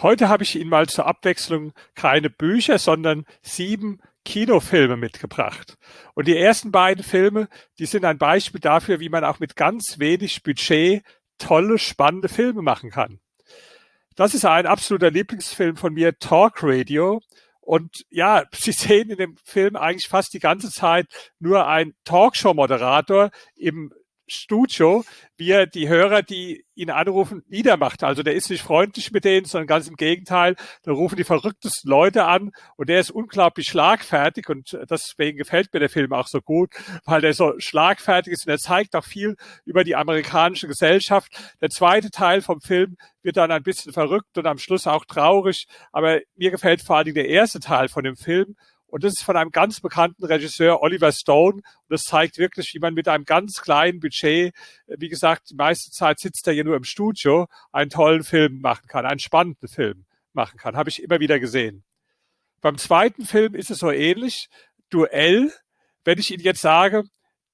Heute habe ich Ihnen mal zur Abwechslung keine Bücher, sondern sieben Kinofilme mitgebracht. Und die ersten beiden Filme, die sind ein Beispiel dafür, wie man auch mit ganz wenig Budget tolle, spannende Filme machen kann. Das ist ein absoluter Lieblingsfilm von mir, Talk Radio. Und ja, Sie sehen in dem Film eigentlich fast die ganze Zeit nur ein Talkshow-Moderator im Studio, wie er die Hörer, die ihn anrufen, niedermacht. Also der ist nicht freundlich mit denen, sondern ganz im Gegenteil. Da rufen die verrücktesten Leute an und der ist unglaublich schlagfertig und deswegen gefällt mir der Film auch so gut, weil der so schlagfertig ist und er zeigt auch viel über die amerikanische Gesellschaft. Der zweite Teil vom Film wird dann ein bisschen verrückt und am Schluss auch traurig, aber mir gefällt vor allen Dingen der erste Teil von dem Film und das ist von einem ganz bekannten Regisseur, Oliver Stone. Und das zeigt wirklich, wie man mit einem ganz kleinen Budget, äh, wie gesagt, die meiste Zeit sitzt er hier nur im Studio, einen tollen Film machen kann, einen spannenden Film machen kann. Habe ich immer wieder gesehen. Beim zweiten Film ist es so ähnlich. Duell, wenn ich Ihnen jetzt sage,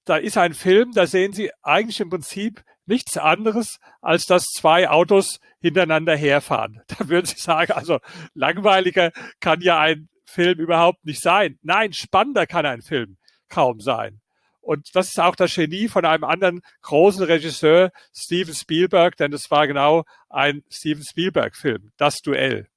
da ist ein Film, da sehen Sie eigentlich im Prinzip nichts anderes, als dass zwei Autos hintereinander herfahren. Da würden Sie sagen, also langweiliger kann ja ein Film überhaupt nicht sein. Nein, spannender kann ein Film kaum sein. Und das ist auch das Genie von einem anderen großen Regisseur, Steven Spielberg, denn es war genau ein Steven Spielberg-Film, Das Duell.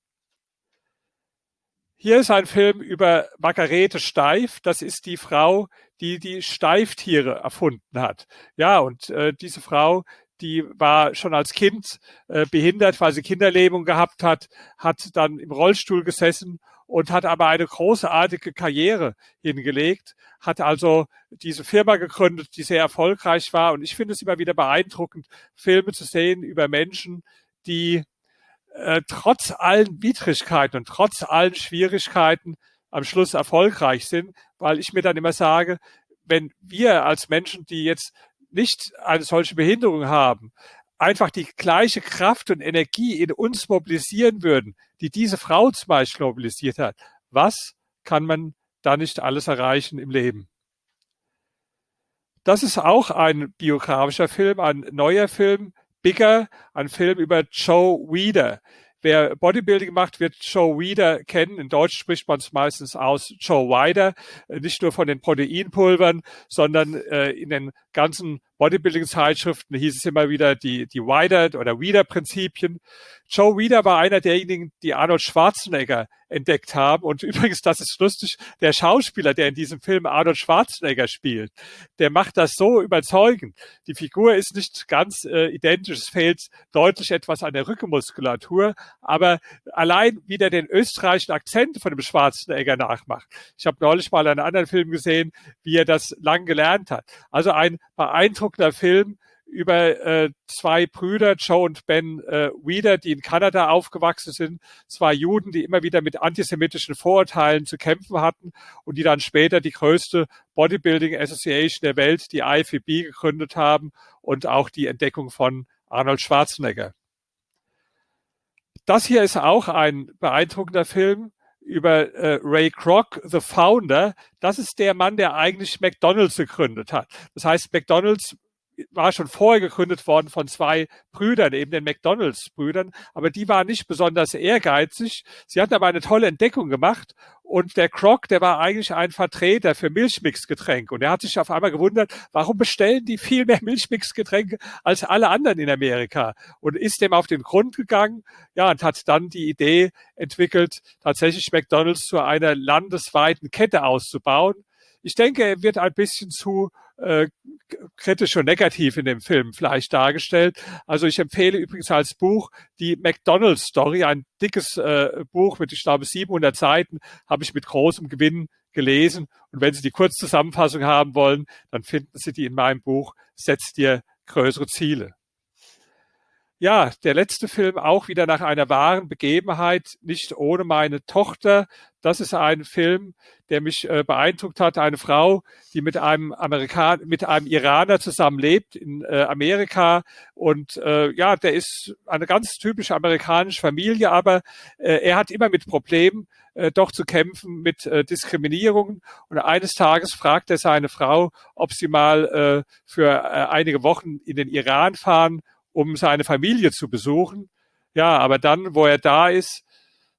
Hier ist ein Film über Margarete Steif. Das ist die Frau, die die Steiftiere erfunden hat. Ja, und äh, diese Frau, die war schon als Kind äh, behindert, weil sie Kinderlähmung gehabt hat, hat dann im Rollstuhl gesessen und hat aber eine großartige Karriere hingelegt, hat also diese Firma gegründet, die sehr erfolgreich war. Und ich finde es immer wieder beeindruckend, Filme zu sehen über Menschen, die äh, trotz allen Widrigkeiten und trotz allen Schwierigkeiten am Schluss erfolgreich sind, weil ich mir dann immer sage, wenn wir als Menschen, die jetzt nicht eine solche Behinderung haben, einfach die gleiche Kraft und Energie in uns mobilisieren würden, die diese Frau zum Beispiel mobilisiert hat, was kann man da nicht alles erreichen im Leben? Das ist auch ein biografischer Film, ein neuer Film, Bigger, ein Film über Joe Weider. Wer Bodybuilding macht, wird Joe Weider kennen. In Deutsch spricht man es meistens aus Joe Weider, nicht nur von den Proteinpulvern, sondern äh, in den ganzen Bodybuilding-Zeitschriften hieß es immer wieder die, die Wider oder Wider-Prinzipien. Joe Wider war einer derjenigen, die Arnold Schwarzenegger entdeckt haben. Und übrigens, das ist lustig, der Schauspieler, der in diesem Film Arnold Schwarzenegger spielt, der macht das so überzeugend. Die Figur ist nicht ganz äh, identisch, es fehlt deutlich etwas an der Rückenmuskulatur, aber allein wie der den österreichischen Akzent von dem Schwarzenegger nachmacht. Ich habe neulich mal einen anderen Film gesehen, wie er das lang gelernt hat. Also ein beeindruckender Film über äh, zwei Brüder, Joe und Ben äh, Weeder, die in Kanada aufgewachsen sind, zwei Juden, die immer wieder mit antisemitischen Vorurteilen zu kämpfen hatten und die dann später die größte Bodybuilding Association der Welt, die IFBB, gegründet haben und auch die Entdeckung von Arnold Schwarzenegger. Das hier ist auch ein beeindruckender Film über äh, Ray Kroc, The Founder. Das ist der Mann, der eigentlich McDonald's gegründet hat. Das heißt, McDonald's war schon vorher gegründet worden von zwei Brüdern, eben den McDonalds-Brüdern, aber die waren nicht besonders ehrgeizig. Sie hatten aber eine tolle Entdeckung gemacht und der Croc, der war eigentlich ein Vertreter für Milchmixgetränke und er hat sich auf einmal gewundert, warum bestellen die viel mehr Milchmixgetränke als alle anderen in Amerika und ist dem auf den Grund gegangen, ja, und hat dann die Idee entwickelt, tatsächlich McDonalds zu einer landesweiten Kette auszubauen. Ich denke, er wird ein bisschen zu äh, kritisch und negativ in dem Film vielleicht dargestellt. Also ich empfehle übrigens als Buch die McDonald's Story, ein dickes äh, Buch mit, ich glaube, 700 Seiten, habe ich mit großem Gewinn gelesen. Und wenn Sie die Kurzzusammenfassung haben wollen, dann finden Sie die in meinem Buch Setz dir größere Ziele. Ja, der letzte Film auch wieder nach einer wahren Begebenheit, nicht ohne meine Tochter. Das ist ein Film, der mich äh, beeindruckt hat. Eine Frau, die mit einem Amerikaner, mit einem Iraner zusammenlebt in äh, Amerika. Und äh, ja, der ist eine ganz typische amerikanische Familie, aber äh, er hat immer mit Problemen äh, doch zu kämpfen mit äh, Diskriminierung. Und eines Tages fragt er seine Frau, ob sie mal für einige Wochen in den Iran fahren um seine Familie zu besuchen. Ja, aber dann, wo er da ist,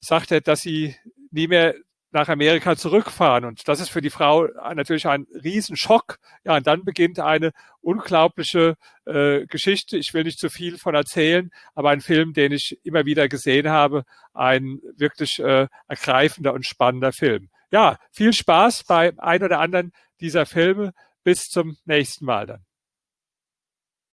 sagt er, dass sie nie mehr nach Amerika zurückfahren. Und das ist für die Frau natürlich ein Riesenschock. Ja, und dann beginnt eine unglaubliche äh, Geschichte. Ich will nicht zu viel von erzählen, aber ein Film, den ich immer wieder gesehen habe, ein wirklich äh, ergreifender und spannender Film. Ja, viel Spaß bei ein oder anderen dieser Filme. Bis zum nächsten Mal dann.